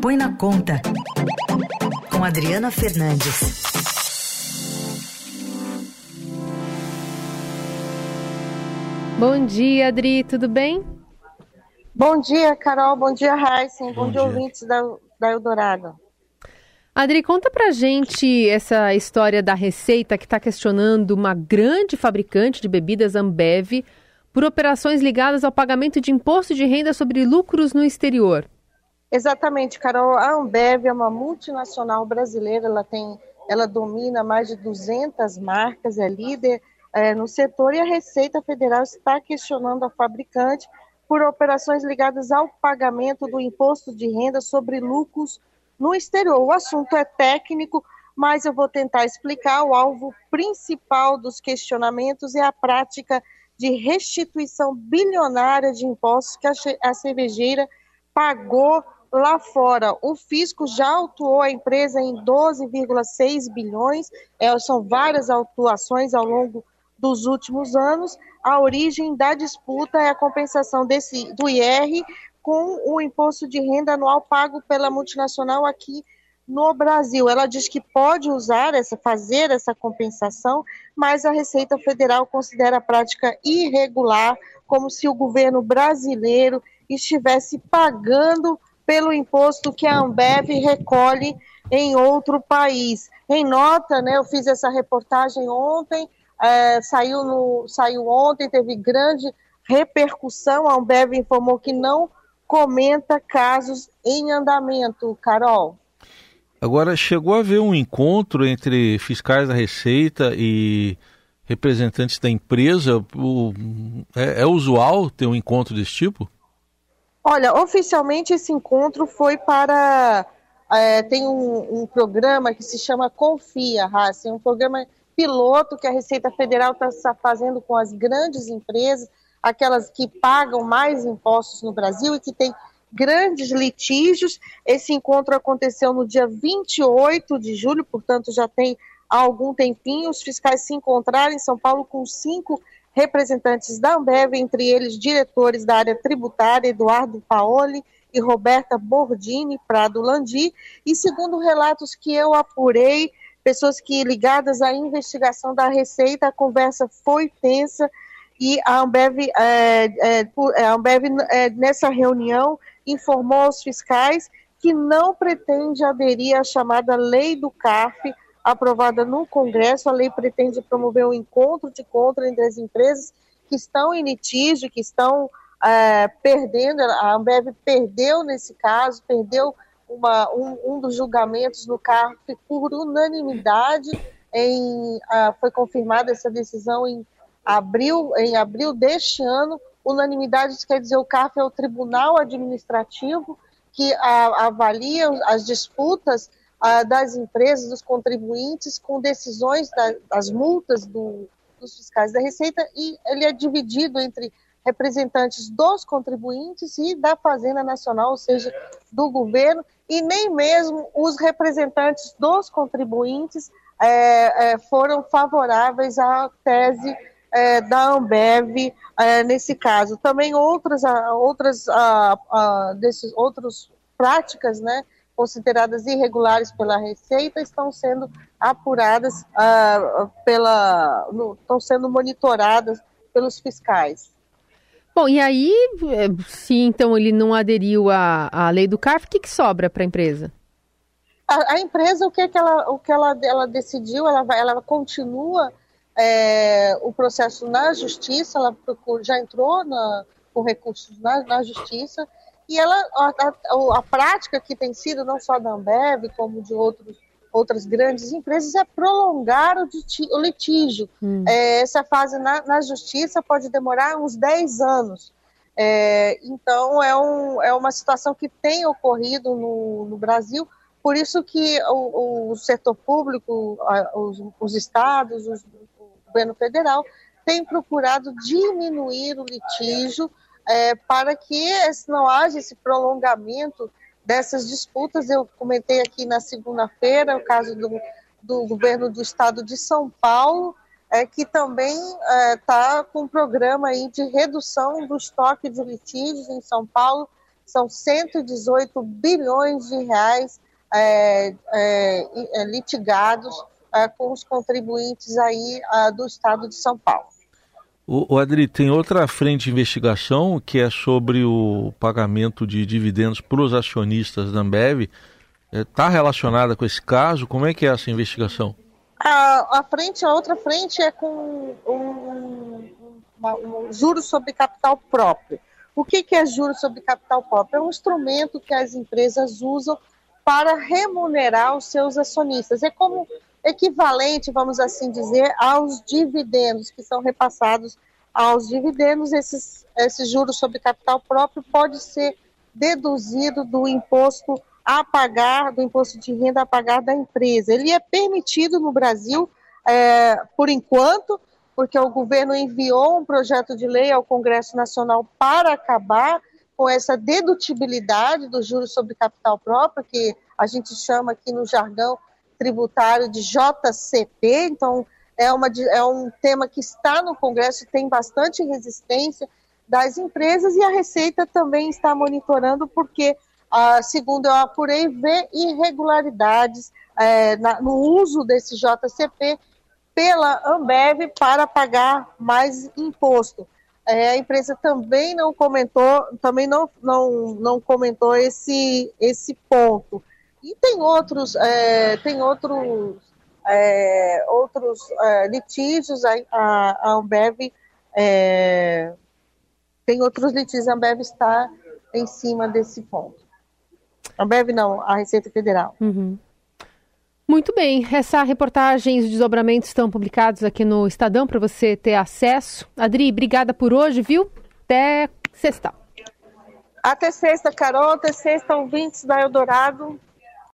Põe na Conta, com Adriana Fernandes. Bom dia, Adri, tudo bem? Bom dia, Carol. Bom dia, Heisen. Bom, Bom dia, ouvintes da, da Eldorado. Adri, conta pra gente essa história da Receita que está questionando uma grande fabricante de bebidas Ambev por operações ligadas ao pagamento de imposto de renda sobre lucros no exterior. Exatamente, Carol. A Ambev é uma multinacional brasileira, ela tem, ela domina mais de 200 marcas, é líder é, no setor e a Receita Federal está questionando a fabricante por operações ligadas ao pagamento do imposto de renda sobre lucros no exterior. O assunto é técnico, mas eu vou tentar explicar. O alvo principal dos questionamentos é a prática de restituição bilionária de impostos que a cervejeira pagou lá fora. O fisco já autuou a empresa em 12,6 bilhões, é, são várias autuações ao longo dos últimos anos. A origem da disputa é a compensação desse, do IR com o imposto de renda anual pago pela multinacional aqui no Brasil. Ela diz que pode usar essa, fazer essa compensação, mas a Receita Federal considera a prática irregular, como se o governo brasileiro estivesse pagando pelo imposto que a Ambev recolhe em outro país. Em nota, né, eu fiz essa reportagem ontem, é, saiu, no, saiu ontem, teve grande repercussão. A Ambev informou que não comenta casos em andamento. Carol. Agora, chegou a haver um encontro entre fiscais da Receita e representantes da empresa? O, é, é usual ter um encontro desse tipo? Olha, oficialmente esse encontro foi para. É, tem um, um, programa que se chama Confia, Raça, um programa piloto que a Receita Federal está fazendo com as grandes empresas, aquelas que pagam mais impostos no Brasil e que têm grandes litígios. Esse encontro aconteceu no dia 28 de julho, portanto já tem algum tempinho. Os fiscais se encontraram em São Paulo com cinco representantes da Ambev, entre eles diretores da área tributária, Eduardo Paoli e Roberta Bordini Prado Landi, e segundo relatos que eu apurei, pessoas que ligadas à investigação da Receita, a conversa foi tensa e a Ambev, é, é, é a Ambev é, nessa reunião informou aos fiscais que não pretende aderir à chamada lei do CARF, aprovada no Congresso. A lei pretende promover um encontro de contra entre as empresas que estão em litígio, que estão é, perdendo. A Ambev perdeu nesse caso, perdeu uma, um, um, dos julgamentos no CARF por unanimidade. Em, foi confirmada essa decisão em abril, em abril deste ano. Unanimidade quer dizer o CARF é o Tribunal Administrativo que a, avalia as disputas das empresas, dos contribuintes, com decisões da, das multas do, dos fiscais da Receita, e ele é dividido entre representantes dos contribuintes e da Fazenda Nacional, ou seja, do governo, e nem mesmo os representantes dos contribuintes é, é, foram favoráveis à tese é, da Ambev é, nesse caso. Também outras, outras, desses, outras práticas, né, consideradas irregulares pela Receita estão sendo apuradas uh, pela, no, estão sendo monitoradas pelos fiscais. Bom, e aí, eh, se então ele não aderiu à, à lei do CARF, o que, que sobra para a empresa? A, empresa, o que, é que ela, o que ela, ela decidiu, ela, vai, ela continua é, o processo na justiça, ela procura, já entrou na, com recursos na, na justiça, e ela, a, a, a, prática que tem sido, não só da Ambev, como de outros, outras grandes empresas, é prolongar o, o litígio. Hum. É, essa fase na, na, justiça pode demorar uns 10 anos. É, então, é, um, é uma situação que tem ocorrido no, no Brasil, por isso que o, o setor público, os, os estados, os, o governo federal, tem procurado diminuir o litígio é, para que não haja esse prolongamento dessas disputas. Eu comentei aqui na segunda-feira o caso do, do governo do estado de São Paulo, é, que também está é, com um programa aí de redução do estoque de litígios em São Paulo, são 118 bilhões de reais é, é, é litigados é, com os contribuintes aí do estado de São Paulo. O, o Adri, tem outra frente de investigação que é sobre o pagamento de dividendos para os acionistas da Ambev. Está é, relacionada com esse caso? Como é que é essa investigação? A, a frente, a outra frente é com um, uma, um juros sobre capital próprio. O que, que é juros sobre capital próprio? É um instrumento que as empresas usam para remunerar os seus acionistas. É como equivalente, vamos assim dizer, aos dividendos que são repassados aos dividendos. Esses, juros sobre capital próprio pode ser deduzido do imposto a pagar, do imposto de renda a pagar da empresa. Ele é permitido no Brasil, é, por enquanto, porque o governo enviou um projeto de lei ao Congresso Nacional para acabar com essa dedutibilidade dos juros sobre capital próprio, que a gente chama aqui no jargão tributário de JCP. Então, é, uma, é um tema que está no Congresso, tem bastante resistência das empresas e a Receita também está monitorando, porque, ah, segundo eu apurei, vê irregularidades é, na, no uso desse JCP pela Ambev para pagar mais imposto. É, a empresa também não comentou, também não, não, não comentou esse, esse ponto. E tem outros, é, tem outros, é, outros é, litígios, a, a, Ambev é, tem outros litígios, a Ambev está em cima desse ponto. A Ambev não, a Receita Federal. Uhum. Muito bem, essa reportagem e os desdobramentos estão publicados aqui no Estadão para você ter acesso. Adri, obrigada por hoje, viu? Até sexta. Até sexta, Carol. Até sexta, ouvintes da Eldorado.